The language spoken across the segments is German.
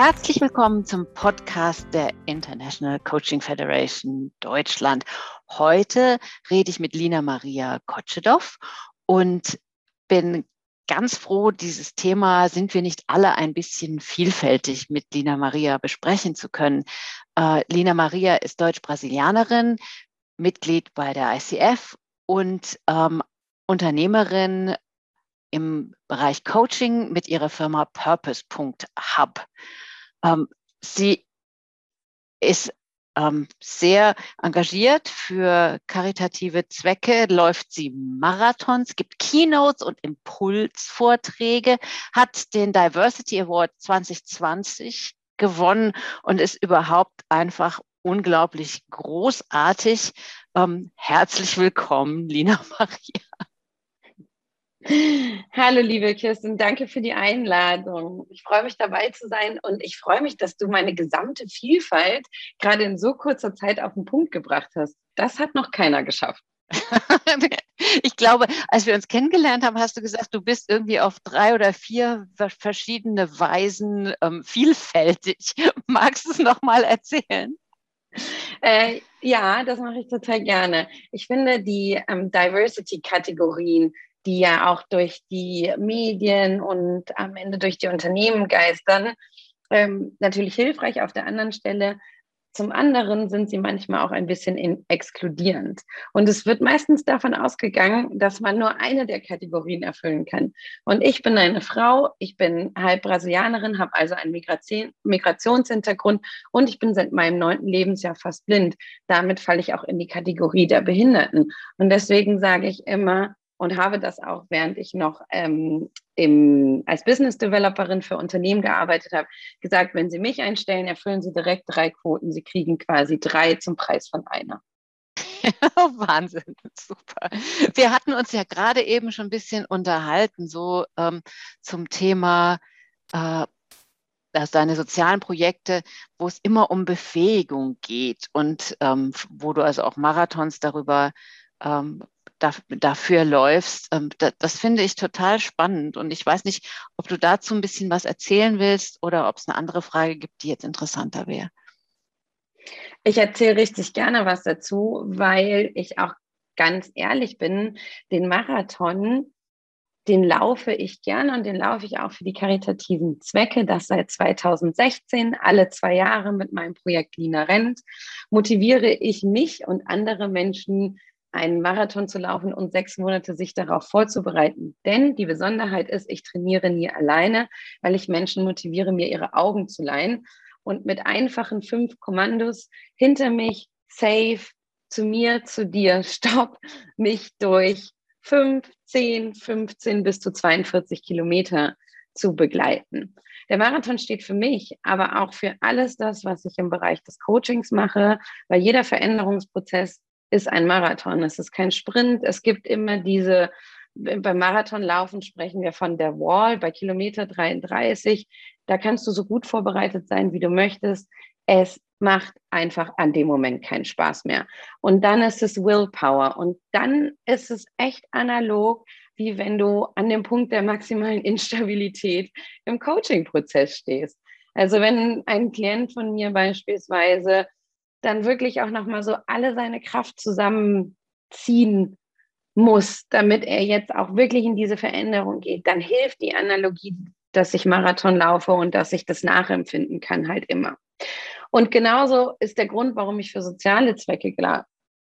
Herzlich willkommen zum Podcast der International Coaching Federation Deutschland. Heute rede ich mit Lina Maria Kotschedow und bin ganz froh, dieses Thema sind wir nicht alle ein bisschen vielfältig mit Lina Maria besprechen zu können. Äh, Lina Maria ist Deutsch-Brasilianerin, Mitglied bei der ICF und ähm, Unternehmerin im Bereich Coaching mit ihrer Firma Purpose.hub. Ähm, sie ist ähm, sehr engagiert für karitative Zwecke, läuft sie Marathons, gibt Keynotes und Impulsvorträge, hat den Diversity Award 2020 gewonnen und ist überhaupt einfach unglaublich großartig. Ähm, herzlich willkommen, Lina Maria. Hallo, liebe Kirsten, danke für die Einladung. Ich freue mich dabei zu sein und ich freue mich, dass du meine gesamte Vielfalt gerade in so kurzer Zeit auf den Punkt gebracht hast. Das hat noch keiner geschafft. ich glaube, als wir uns kennengelernt haben, hast du gesagt, du bist irgendwie auf drei oder vier verschiedene Weisen ähm, vielfältig. Magst du es nochmal erzählen? Äh, ja, das mache ich total gerne. Ich finde die ähm, Diversity-Kategorien die ja auch durch die Medien und am Ende durch die Unternehmen geistern, ähm, natürlich hilfreich auf der anderen Stelle. Zum anderen sind sie manchmal auch ein bisschen in, exkludierend. Und es wird meistens davon ausgegangen, dass man nur eine der Kategorien erfüllen kann. Und ich bin eine Frau, ich bin halb Brasilianerin, habe also einen Migration, Migrationshintergrund und ich bin seit meinem neunten Lebensjahr fast blind. Damit falle ich auch in die Kategorie der Behinderten. Und deswegen sage ich immer, und habe das auch, während ich noch ähm, im, als Business Developerin für Unternehmen gearbeitet habe, gesagt, wenn Sie mich einstellen, erfüllen Sie direkt drei Quoten. Sie kriegen quasi drei zum Preis von einer. Wahnsinn, super. Wir hatten uns ja gerade eben schon ein bisschen unterhalten, so ähm, zum Thema äh, dass deine sozialen Projekte, wo es immer um Befähigung geht und ähm, wo du also auch Marathons darüber ähm, dafür läufst. Ähm, das finde ich total spannend. Und ich weiß nicht, ob du dazu ein bisschen was erzählen willst oder ob es eine andere Frage gibt, die jetzt interessanter wäre. Ich erzähle richtig gerne was dazu, weil ich auch ganz ehrlich bin, den Marathon, den laufe ich gerne und den laufe ich auch für die karitativen Zwecke. Das seit 2016, alle zwei Jahre mit meinem Projekt Lina Rent, motiviere ich mich und andere Menschen einen Marathon zu laufen und sechs Monate sich darauf vorzubereiten. Denn die Besonderheit ist, ich trainiere nie alleine, weil ich Menschen motiviere, mir ihre Augen zu leihen und mit einfachen fünf Kommandos hinter mich, safe, zu mir, zu dir, stopp, mich durch fünf, zehn, 15 bis zu 42 Kilometer zu begleiten. Der Marathon steht für mich, aber auch für alles das, was ich im Bereich des Coachings mache, weil jeder Veränderungsprozess ist ein Marathon. Es ist kein Sprint. Es gibt immer diese, beim Marathonlaufen sprechen wir von der Wall bei Kilometer 33. Da kannst du so gut vorbereitet sein, wie du möchtest. Es macht einfach an dem Moment keinen Spaß mehr. Und dann ist es Willpower. Und dann ist es echt analog, wie wenn du an dem Punkt der maximalen Instabilität im Coaching-Prozess stehst. Also wenn ein Klient von mir beispielsweise dann wirklich auch nochmal so alle seine Kraft zusammenziehen muss, damit er jetzt auch wirklich in diese Veränderung geht, dann hilft die Analogie, dass ich Marathon laufe und dass ich das nachempfinden kann, halt immer. Und genauso ist der Grund, warum ich für soziale Zwecke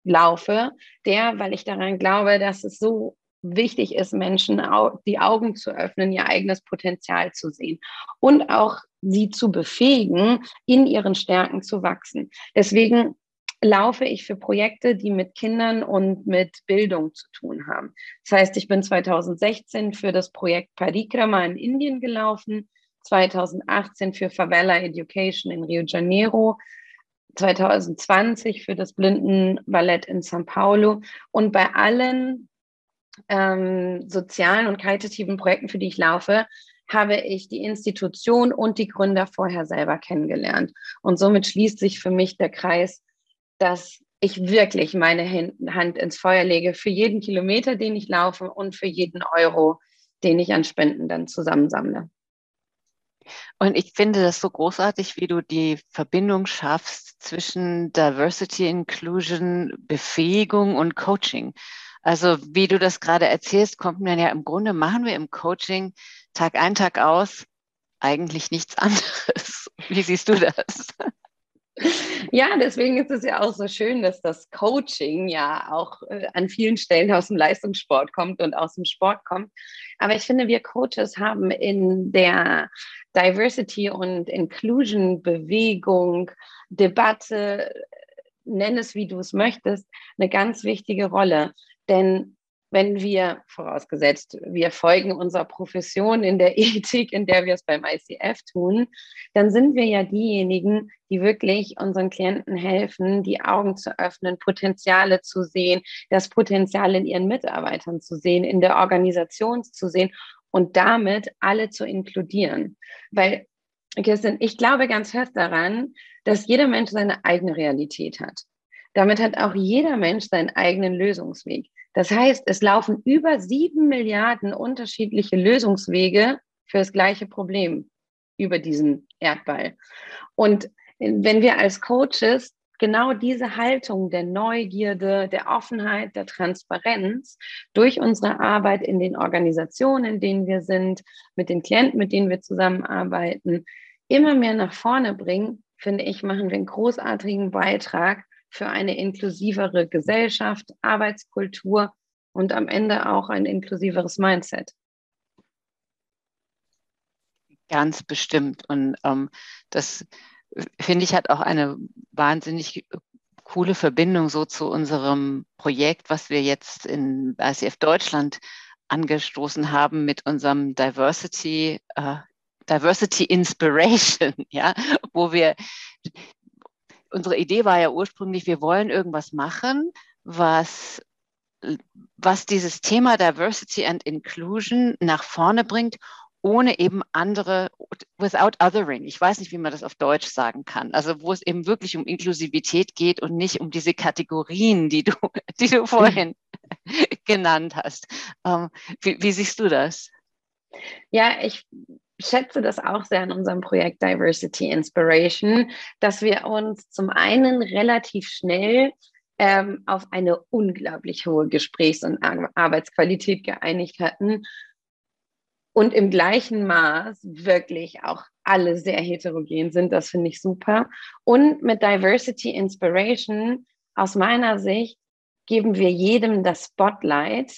laufe, der, weil ich daran glaube, dass es so wichtig ist, Menschen die Augen zu öffnen, ihr eigenes Potenzial zu sehen und auch sie zu befähigen, in ihren Stärken zu wachsen. Deswegen laufe ich für Projekte, die mit Kindern und mit Bildung zu tun haben. Das heißt, ich bin 2016 für das Projekt Parikrama in Indien gelaufen, 2018 für Favela Education in Rio Janeiro, 2020 für das Blindenballett in São Paulo. Und bei allen ähm, sozialen und karitativen Projekten, für die ich laufe, habe ich die Institution und die Gründer vorher selber kennengelernt. Und somit schließt sich für mich der Kreis, dass ich wirklich meine Hand ins Feuer lege für jeden Kilometer, den ich laufe und für jeden Euro, den ich an Spenden dann zusammensammle. Und ich finde das so großartig, wie du die Verbindung schaffst zwischen Diversity, Inclusion, Befähigung und Coaching. Also wie du das gerade erzählst, kommt mir ja im Grunde, machen wir im Coaching Tag ein, Tag aus eigentlich nichts anderes. Wie siehst du das? Ja, deswegen ist es ja auch so schön, dass das Coaching ja auch äh, an vielen Stellen aus dem Leistungssport kommt und aus dem Sport kommt. Aber ich finde, wir Coaches haben in der Diversity und Inclusion Bewegung, Debatte, nenn es wie du es möchtest, eine ganz wichtige Rolle. Denn wenn wir, vorausgesetzt, wir folgen unserer Profession in der Ethik, in der wir es beim ICF tun, dann sind wir ja diejenigen, die wirklich unseren Klienten helfen, die Augen zu öffnen, Potenziale zu sehen, das Potenzial in ihren Mitarbeitern zu sehen, in der Organisation zu sehen und damit alle zu inkludieren. Weil, Kirsten, ich glaube ganz fest daran, dass jeder Mensch seine eigene Realität hat. Damit hat auch jeder Mensch seinen eigenen Lösungsweg. Das heißt, es laufen über sieben Milliarden unterschiedliche Lösungswege für das gleiche Problem über diesen Erdball. Und wenn wir als Coaches genau diese Haltung der Neugierde, der Offenheit, der Transparenz durch unsere Arbeit in den Organisationen, in denen wir sind, mit den Klienten, mit denen wir zusammenarbeiten, immer mehr nach vorne bringen, finde ich, machen wir einen großartigen Beitrag für eine inklusivere Gesellschaft, Arbeitskultur und am Ende auch ein inklusiveres Mindset. Ganz bestimmt. Und ähm, das finde ich hat auch eine wahnsinnig coole Verbindung so zu unserem Projekt, was wir jetzt in ICF Deutschland angestoßen haben mit unserem Diversity, äh, Diversity Inspiration, ja, wo wir unsere Idee war ja ursprünglich, wir wollen irgendwas machen, was, was dieses Thema Diversity and Inclusion nach vorne bringt, ohne eben andere, without othering. Ich weiß nicht, wie man das auf Deutsch sagen kann. Also wo es eben wirklich um Inklusivität geht und nicht um diese Kategorien, die du, die du vorhin genannt hast. Ähm, wie, wie siehst du das? Ja, ich schätze das auch sehr in unserem Projekt Diversity Inspiration, dass wir uns zum einen relativ schnell ähm, auf eine unglaublich hohe Gesprächs- und Arbeitsqualität geeinigt hatten und im gleichen Maß wirklich auch alle sehr heterogen sind. Das finde ich super. Und mit Diversity Inspiration aus meiner Sicht geben wir jedem das Spotlight,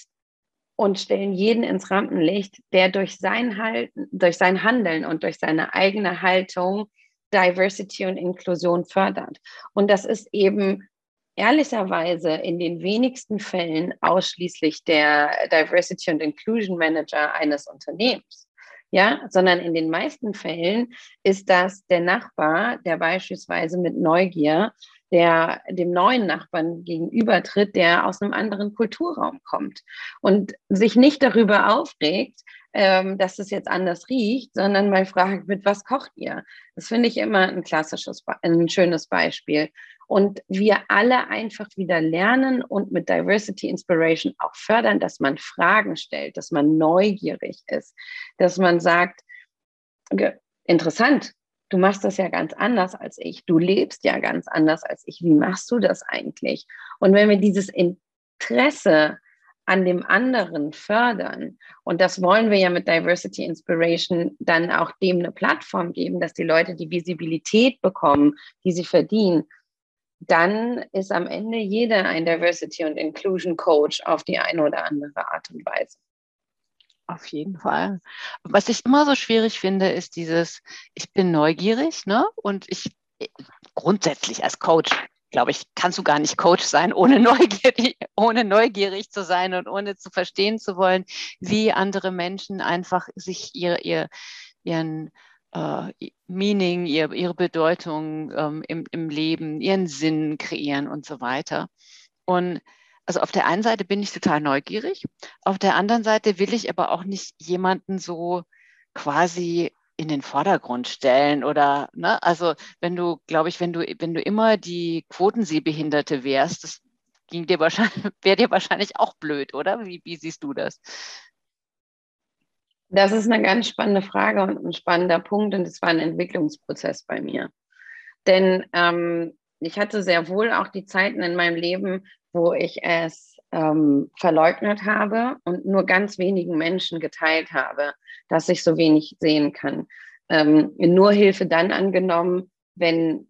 und stellen jeden ins Rampenlicht, der durch sein, Halten, durch sein Handeln und durch seine eigene Haltung Diversity und Inklusion fördert. Und das ist eben ehrlicherweise in den wenigsten Fällen ausschließlich der Diversity und Inclusion Manager eines Unternehmens. Ja, sondern in den meisten Fällen ist das der Nachbar, der beispielsweise mit Neugier der dem neuen Nachbarn gegenübertritt, der aus einem anderen Kulturraum kommt und sich nicht darüber aufregt, ähm, dass es jetzt anders riecht, sondern mal fragt, mit was kocht ihr? Das finde ich immer ein klassisches, ein schönes Beispiel. Und wir alle einfach wieder lernen und mit Diversity Inspiration auch fördern, dass man Fragen stellt, dass man neugierig ist, dass man sagt, interessant, du machst das ja ganz anders als ich, du lebst ja ganz anders als ich, wie machst du das eigentlich? Und wenn wir dieses Interesse an dem anderen fördern, und das wollen wir ja mit Diversity Inspiration dann auch dem eine Plattform geben, dass die Leute die Visibilität bekommen, die sie verdienen, dann ist am Ende jeder ein Diversity und Inclusion Coach auf die eine oder andere Art und Weise. Auf jeden Fall. Was ich immer so schwierig finde, ist dieses, ich bin neugierig, ne? Und ich grundsätzlich als Coach, glaube ich, kannst du gar nicht Coach sein, ohne neugierig, ohne neugierig zu sein und ohne zu verstehen zu wollen, wie andere Menschen einfach sich ihr, ihr, ihren äh, Meaning, ihr, ihre Bedeutung ähm, im, im Leben, ihren Sinn kreieren und so weiter. Und also auf der einen Seite bin ich total neugierig, auf der anderen Seite will ich aber auch nicht jemanden so quasi in den Vordergrund stellen oder, ne, also wenn du, glaube ich, wenn du, wenn du immer die Quotensehbehinderte wärst, das ging dir wahrscheinlich, wäre dir wahrscheinlich auch blöd, oder? Wie, wie siehst du das? Das ist eine ganz spannende Frage und ein spannender Punkt und es war ein Entwicklungsprozess bei mir. Denn ähm, ich hatte sehr wohl auch die Zeiten in meinem Leben, wo ich es ähm, verleugnet habe und nur ganz wenigen Menschen geteilt habe, dass ich so wenig sehen kann. Ähm, nur Hilfe dann angenommen, wenn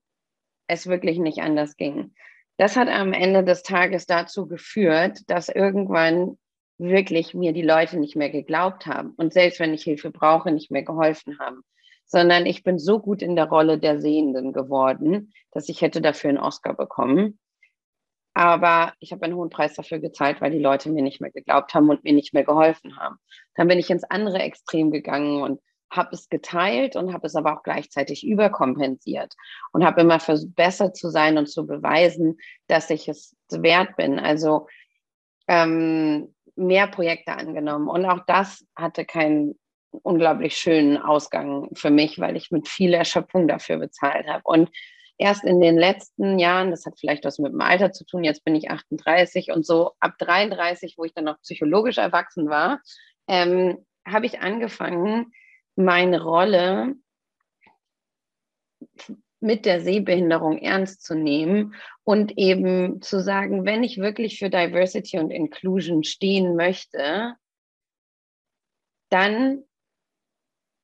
es wirklich nicht anders ging. Das hat am Ende des Tages dazu geführt, dass irgendwann wirklich mir die Leute nicht mehr geglaubt haben und selbst wenn ich Hilfe brauche, nicht mehr geholfen haben sondern ich bin so gut in der Rolle der Sehenden geworden, dass ich hätte dafür einen Oscar bekommen. Aber ich habe einen hohen Preis dafür gezahlt, weil die Leute mir nicht mehr geglaubt haben und mir nicht mehr geholfen haben. Dann bin ich ins andere Extrem gegangen und habe es geteilt und habe es aber auch gleichzeitig überkompensiert und habe immer versucht, besser zu sein und zu beweisen, dass ich es wert bin. Also ähm, mehr Projekte angenommen. Und auch das hatte keinen unglaublich schönen Ausgang für mich, weil ich mit viel Erschöpfung dafür bezahlt habe. Und erst in den letzten Jahren, das hat vielleicht was mit dem Alter zu tun, jetzt bin ich 38 und so ab 33, wo ich dann noch psychologisch erwachsen war, ähm, habe ich angefangen, meine Rolle mit der Sehbehinderung ernst zu nehmen und eben zu sagen, wenn ich wirklich für Diversity und Inclusion stehen möchte, dann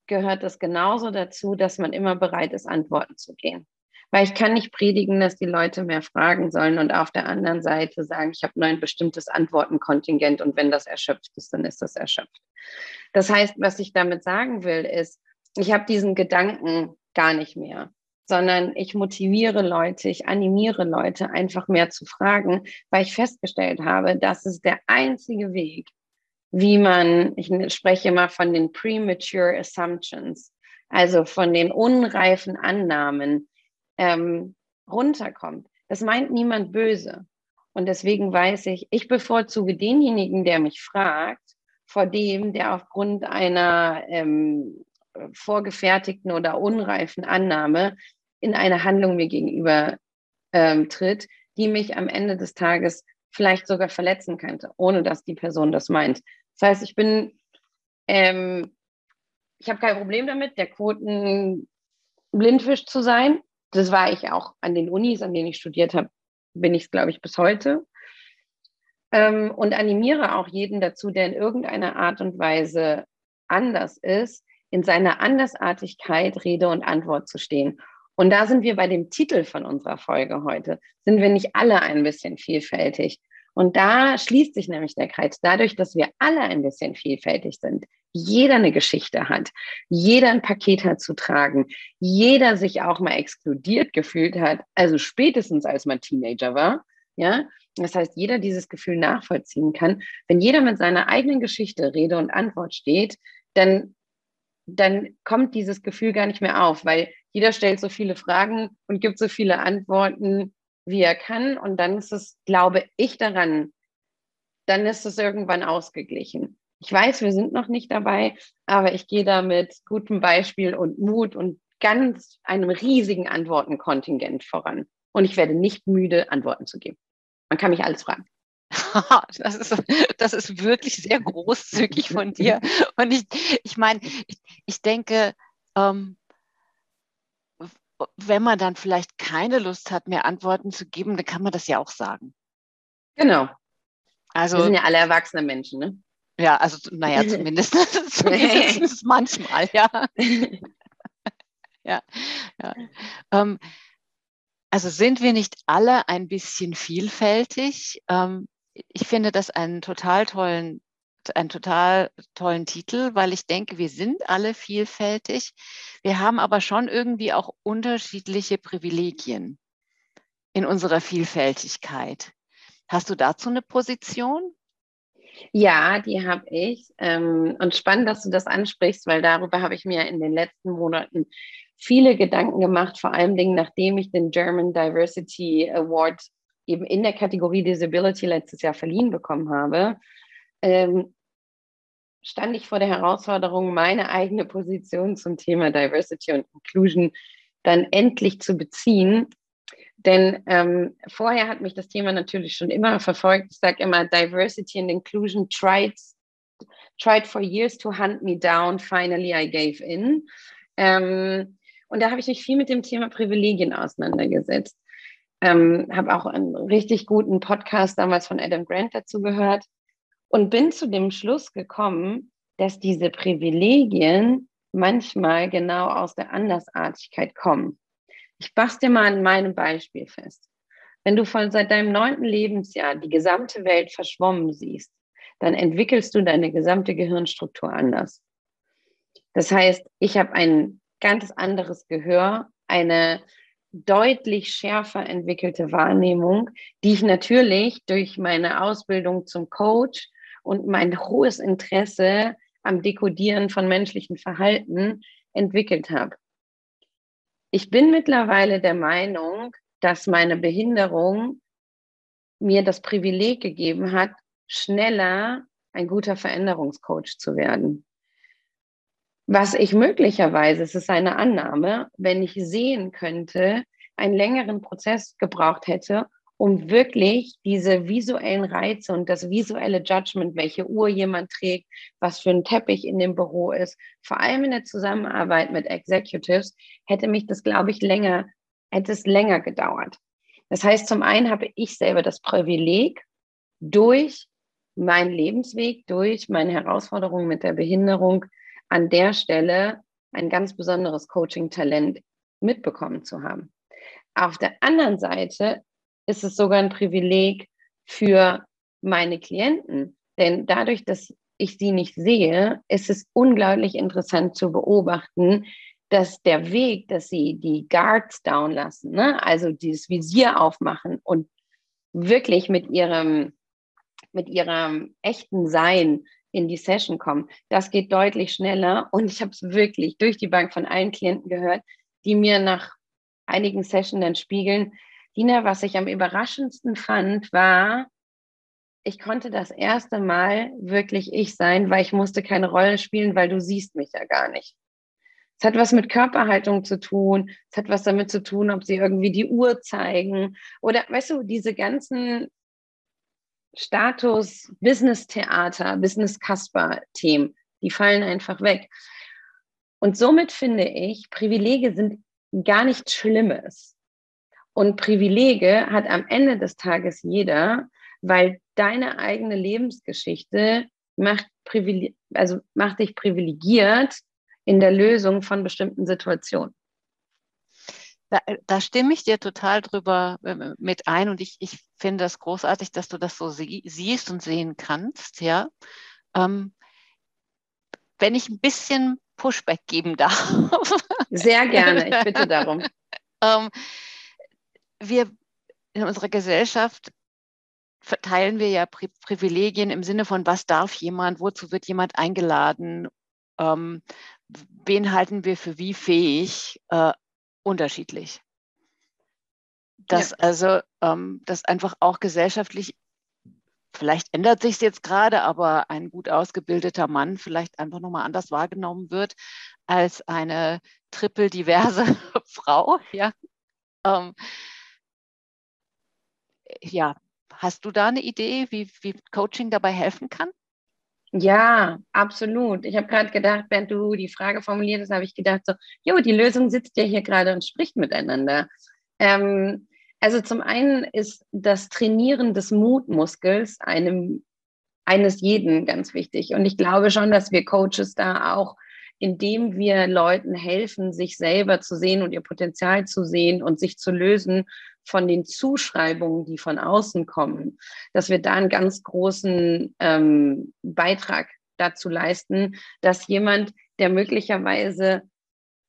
gehört es genauso dazu, dass man immer bereit ist, Antworten zu geben. Weil ich kann nicht predigen, dass die Leute mehr fragen sollen und auf der anderen Seite sagen, ich habe nur ein bestimmtes Antwortenkontingent und wenn das erschöpft ist, dann ist das erschöpft. Das heißt, was ich damit sagen will, ist, ich habe diesen Gedanken gar nicht mehr, sondern ich motiviere Leute, ich animiere Leute, einfach mehr zu fragen, weil ich festgestellt habe, das ist der einzige Weg, wie man, ich spreche immer von den premature assumptions, also von den unreifen Annahmen ähm, runterkommt. Das meint niemand böse. Und deswegen weiß ich, ich bevorzuge denjenigen, der mich fragt, vor dem, der aufgrund einer ähm, vorgefertigten oder unreifen Annahme in eine Handlung mir gegenüber ähm, tritt, die mich am Ende des Tages vielleicht sogar verletzen könnte, ohne dass die Person das meint. Das heißt, ich bin, ähm, ich habe kein Problem damit, der Quoten Blindfisch zu sein. Das war ich auch an den Unis, an denen ich studiert habe, bin ich es, glaube ich, bis heute. Ähm, und animiere auch jeden dazu, der in irgendeiner Art und Weise anders ist, in seiner Andersartigkeit Rede und Antwort zu stehen. Und da sind wir bei dem Titel von unserer Folge heute. Sind wir nicht alle ein bisschen vielfältig? Und da schließt sich nämlich der Kreis. Dadurch, dass wir alle ein bisschen vielfältig sind, jeder eine Geschichte hat, jeder ein Paket hat zu tragen, jeder sich auch mal exkludiert gefühlt hat, also spätestens als man Teenager war, ja. Das heißt, jeder dieses Gefühl nachvollziehen kann. Wenn jeder mit seiner eigenen Geschichte Rede und Antwort steht, dann, dann kommt dieses Gefühl gar nicht mehr auf, weil jeder stellt so viele Fragen und gibt so viele Antworten, wie er kann. Und dann ist es, glaube ich, daran, dann ist es irgendwann ausgeglichen. Ich weiß, wir sind noch nicht dabei, aber ich gehe da mit gutem Beispiel und Mut und ganz einem riesigen Antwortenkontingent voran. Und ich werde nicht müde, Antworten zu geben. Man kann mich alles fragen. Das ist, das ist wirklich sehr großzügig von dir. Und ich, ich meine, ich, ich denke, ähm, wenn man dann vielleicht keine Lust hat, mehr Antworten zu geben, dann kann man das ja auch sagen. Genau. Also, Wir sind ja alle erwachsene Menschen, ne? Ja, also naja, zumindest, zumindest manchmal, ja. ja, ja. Ähm, also sind wir nicht alle ein bisschen vielfältig? Ähm, ich finde das einen total tollen einen total tollen Titel, weil ich denke, wir sind alle vielfältig. Wir haben aber schon irgendwie auch unterschiedliche Privilegien in unserer Vielfältigkeit. Hast du dazu eine Position? Ja, die habe ich. Ähm, und spannend, dass du das ansprichst, weil darüber habe ich mir in den letzten Monaten viele Gedanken gemacht, vor allem Dingen, nachdem ich den German Diversity Award eben in der Kategorie Disability letztes Jahr verliehen bekommen habe ähm, stand ich vor der Herausforderung, meine eigene Position zum Thema Diversity und Inclusion dann endlich zu beziehen. Denn ähm, vorher hat mich das Thema natürlich schon immer verfolgt. Ich sage immer, Diversity and Inclusion tried, tried for years to hunt me down, finally I gave in. Ähm, und da habe ich mich viel mit dem Thema Privilegien auseinandergesetzt. Ähm, habe auch einen richtig guten Podcast damals von Adam Grant dazu gehört und bin zu dem Schluss gekommen, dass diese Privilegien manchmal genau aus der Andersartigkeit kommen. Ich mach's dir mal an meinem Beispiel fest. Wenn du von seit deinem neunten Lebensjahr die gesamte Welt verschwommen siehst, dann entwickelst du deine gesamte Gehirnstruktur anders. Das heißt, ich habe ein ganz anderes Gehör, eine deutlich schärfer entwickelte Wahrnehmung, die ich natürlich durch meine Ausbildung zum Coach und mein hohes Interesse am Dekodieren von menschlichen Verhalten entwickelt habe. Ich bin mittlerweile der Meinung, dass meine Behinderung mir das Privileg gegeben hat, schneller ein guter Veränderungscoach zu werden. Was ich möglicherweise, es ist eine Annahme, wenn ich sehen könnte, einen längeren Prozess gebraucht hätte, um wirklich diese visuellen Reize und das visuelle Judgment, welche Uhr jemand trägt, was für ein Teppich in dem Büro ist, vor allem in der Zusammenarbeit mit Executives, hätte mich das, glaube ich, länger, hätte es länger gedauert. Das heißt, zum einen habe ich selber das Privileg, durch meinen Lebensweg, durch meine Herausforderungen mit der Behinderung an der Stelle ein ganz besonderes Coaching-Talent mitbekommen zu haben. Auf der anderen Seite ist es sogar ein Privileg für meine Klienten, denn dadurch, dass ich sie nicht sehe, ist es unglaublich interessant zu beobachten, dass der Weg, dass sie die Guards down lassen, ne? also dieses Visier aufmachen und wirklich mit ihrem, mit ihrem echten Sein in die Session kommen, das geht deutlich schneller. Und ich habe es wirklich durch die Bank von allen Klienten gehört, die mir nach einigen Sessions dann spiegeln, Dina, was ich am überraschendsten fand, war, ich konnte das erste Mal wirklich ich sein, weil ich musste keine Rolle spielen, weil du siehst mich ja gar nicht. Es hat was mit Körperhaltung zu tun. Es hat was damit zu tun, ob sie irgendwie die Uhr zeigen oder, weißt du, diese ganzen Status, Business-Theater, Business-Kasper-Themen, die fallen einfach weg. Und somit finde ich, Privilege sind gar nichts Schlimmes. Und Privilege hat am Ende des Tages jeder, weil deine eigene Lebensgeschichte macht, also macht dich privilegiert in der Lösung von bestimmten Situationen. Da, da, stimme ich dir total drüber äh, mit ein und ich, ich finde das großartig, dass du das so sie, siehst und sehen kannst. Ja? Ähm, wenn ich ein bisschen Pushback geben darf. Sehr gerne, ich bitte darum. ähm, wir in unserer Gesellschaft verteilen wir ja Pri Privilegien im Sinne von, was darf jemand, wozu wird jemand eingeladen, ähm, wen halten wir für wie fähig, äh, unterschiedlich. Dass ja. also ähm, das einfach auch gesellschaftlich, vielleicht ändert sich es jetzt gerade, aber ein gut ausgebildeter Mann vielleicht einfach nochmal anders wahrgenommen wird als eine triple diverse Frau. Ja. Ähm, ja, hast du da eine Idee, wie, wie Coaching dabei helfen kann? Ja, absolut. Ich habe gerade gedacht, während du die Frage formuliert hast, habe ich gedacht, so, jo, die Lösung sitzt ja hier gerade und spricht miteinander. Ähm, also zum einen ist das Trainieren des Mutmuskels einem, eines jeden ganz wichtig. Und ich glaube schon, dass wir Coaches da auch, indem wir Leuten helfen, sich selber zu sehen und ihr Potenzial zu sehen und sich zu lösen von den Zuschreibungen, die von außen kommen, dass wir da einen ganz großen ähm, Beitrag dazu leisten, dass jemand, der möglicherweise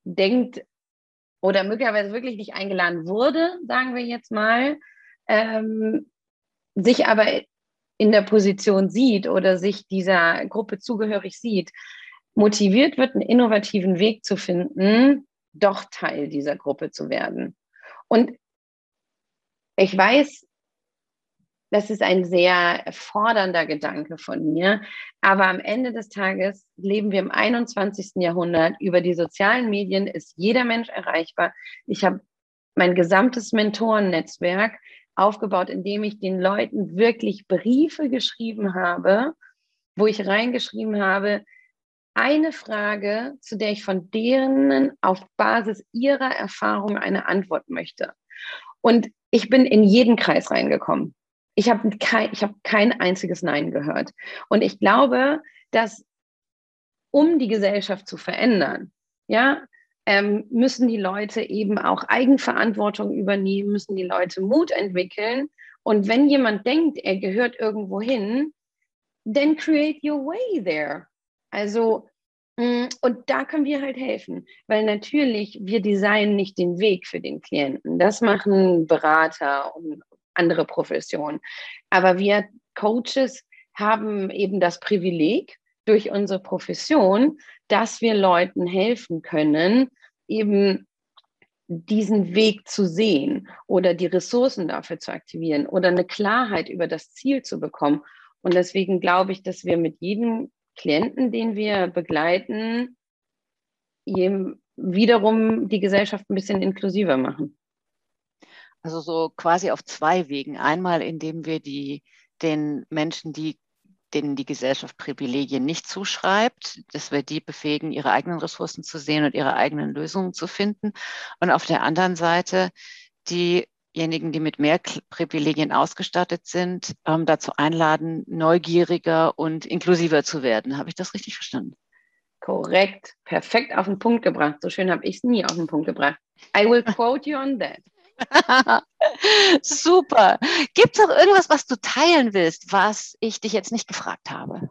denkt oder möglicherweise wirklich nicht eingeladen wurde, sagen wir jetzt mal, ähm, sich aber in der Position sieht oder sich dieser Gruppe zugehörig sieht, motiviert wird, einen innovativen Weg zu finden, doch Teil dieser Gruppe zu werden. Und ich weiß, das ist ein sehr fordernder Gedanke von mir, aber am Ende des Tages leben wir im 21. Jahrhundert. Über die sozialen Medien ist jeder Mensch erreichbar. Ich habe mein gesamtes Mentorennetzwerk aufgebaut, indem ich den Leuten wirklich Briefe geschrieben habe wo ich reingeschrieben habe, eine Frage, zu der ich von denen auf Basis ihrer Erfahrung eine Antwort möchte. Und ich bin in jeden Kreis reingekommen. Ich habe kein, hab kein einziges Nein gehört. Und ich glaube, dass um die Gesellschaft zu verändern, ja, ähm, müssen die Leute eben auch Eigenverantwortung übernehmen, müssen die Leute Mut entwickeln. Und wenn jemand denkt, er gehört irgendwo hin, then create your way there. Also, und da können wir halt helfen, weil natürlich wir designen nicht den Weg für den Klienten. Das machen Berater und andere Professionen. Aber wir Coaches haben eben das Privileg durch unsere Profession, dass wir Leuten helfen können, eben diesen Weg zu sehen oder die Ressourcen dafür zu aktivieren oder eine Klarheit über das Ziel zu bekommen. Und deswegen glaube ich, dass wir mit jedem Klienten, den wir begleiten, wiederum die Gesellschaft ein bisschen inklusiver machen. Also so quasi auf zwei Wegen. Einmal, indem wir die, den Menschen, die denen die Gesellschaft Privilegien nicht zuschreibt, dass wir die befähigen, ihre eigenen Ressourcen zu sehen und ihre eigenen Lösungen zu finden. Und auf der anderen Seite diejenigen, die mit mehr Privilegien ausgestattet sind, ähm, dazu einladen, neugieriger und inklusiver zu werden. Habe ich das richtig verstanden? Korrekt, perfekt auf den Punkt gebracht. So schön habe ich es nie auf den Punkt gebracht. I will quote you on that. Super. Gibt es auch irgendwas, was du teilen willst, was ich dich jetzt nicht gefragt habe?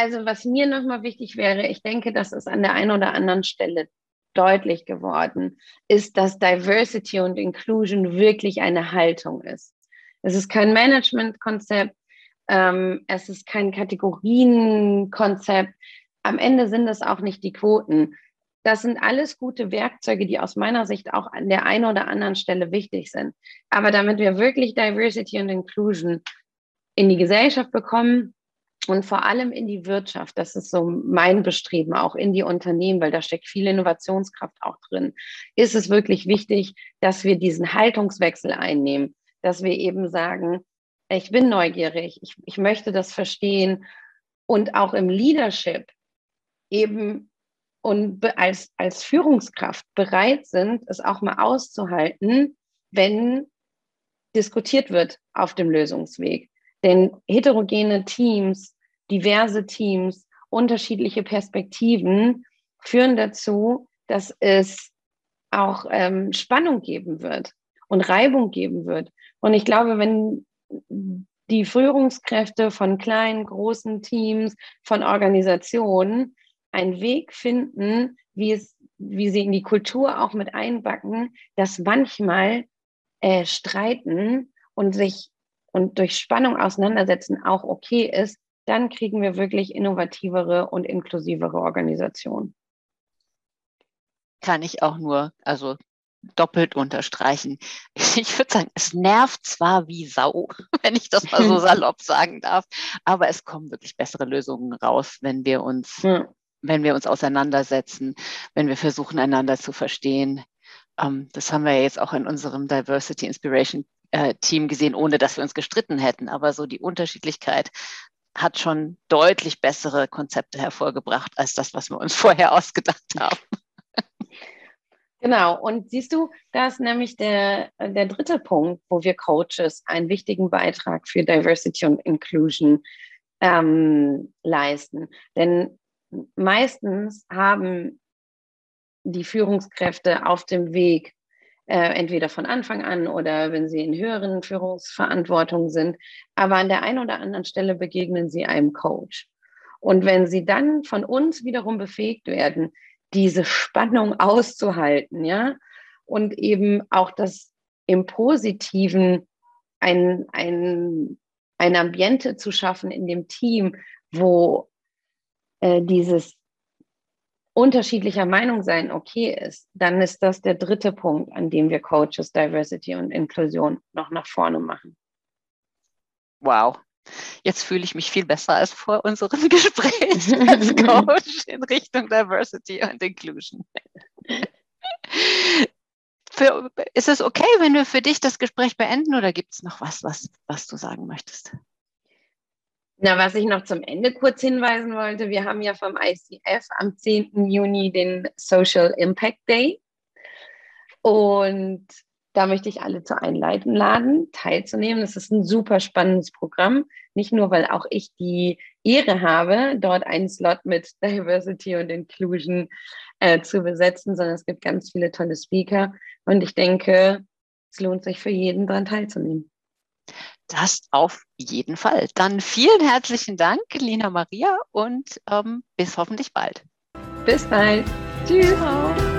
Also was mir nochmal wichtig wäre, ich denke, das ist an der einen oder anderen Stelle deutlich geworden, ist, dass Diversity und Inclusion wirklich eine Haltung ist. Es ist kein Management-Konzept, ähm, es ist kein Kategorienkonzept, am Ende sind es auch nicht die Quoten. Das sind alles gute Werkzeuge, die aus meiner Sicht auch an der einen oder anderen Stelle wichtig sind. Aber damit wir wirklich Diversity und Inclusion in die Gesellschaft bekommen und vor allem in die Wirtschaft, das ist so mein Bestreben, auch in die Unternehmen, weil da steckt viel Innovationskraft auch drin, ist es wirklich wichtig, dass wir diesen Haltungswechsel einnehmen, dass wir eben sagen, ich bin neugierig, ich, ich möchte das verstehen und auch im Leadership eben und als, als Führungskraft bereit sind, es auch mal auszuhalten, wenn diskutiert wird auf dem Lösungsweg. Denn heterogene Teams, diverse Teams, unterschiedliche Perspektiven führen dazu, dass es auch ähm, Spannung geben wird und Reibung geben wird. Und ich glaube, wenn die Führungskräfte von kleinen, großen Teams, von Organisationen einen Weg finden, wie es, wie sie in die Kultur auch mit einbacken, dass manchmal äh, streiten und sich und durch Spannung auseinandersetzen auch okay ist, dann kriegen wir wirklich innovativere und inklusivere Organisationen. Kann ich auch nur, also doppelt unterstreichen. Ich würde sagen, es nervt zwar wie Sau, wenn ich das mal so salopp sagen darf, aber es kommen wirklich bessere Lösungen raus, wenn wir uns ja wenn wir uns auseinandersetzen, wenn wir versuchen, einander zu verstehen. Ähm, das haben wir jetzt auch in unserem Diversity Inspiration äh, Team gesehen, ohne dass wir uns gestritten hätten. Aber so die Unterschiedlichkeit hat schon deutlich bessere Konzepte hervorgebracht als das, was wir uns vorher ausgedacht haben. Genau, und siehst du, da ist nämlich der, der dritte Punkt, wo wir Coaches einen wichtigen Beitrag für Diversity und Inclusion ähm, leisten. Denn meistens haben die Führungskräfte auf dem Weg, äh, entweder von Anfang an oder wenn sie in höheren Führungsverantwortungen sind, aber an der einen oder anderen Stelle begegnen sie einem Coach. Und wenn sie dann von uns wiederum befähigt werden, diese Spannung auszuhalten, ja, und eben auch das im Positiven ein, ein, ein Ambiente zu schaffen in dem Team, wo äh, dieses unterschiedlicher Meinung sein okay ist, dann ist das der dritte Punkt, an dem wir Coaches Diversity und Inklusion noch nach vorne machen. Wow. Jetzt fühle ich mich viel besser als vor unserem Gespräch als Coach in Richtung Diversity und Inclusion. für, ist es okay, wenn wir für dich das Gespräch beenden oder gibt es noch was, was, was du sagen möchtest? Na, was ich noch zum Ende kurz hinweisen wollte, wir haben ja vom ICF am 10. Juni den Social Impact Day. Und da möchte ich alle zu einleiten laden, teilzunehmen. Das ist ein super spannendes Programm. Nicht nur, weil auch ich die Ehre habe, dort einen Slot mit Diversity und Inclusion äh, zu besetzen, sondern es gibt ganz viele tolle Speaker. Und ich denke, es lohnt sich für jeden daran teilzunehmen. Das auf jeden Fall. Dann vielen herzlichen Dank, Lina Maria, und ähm, bis hoffentlich bald. Bis bald. Tschüss. Ciao.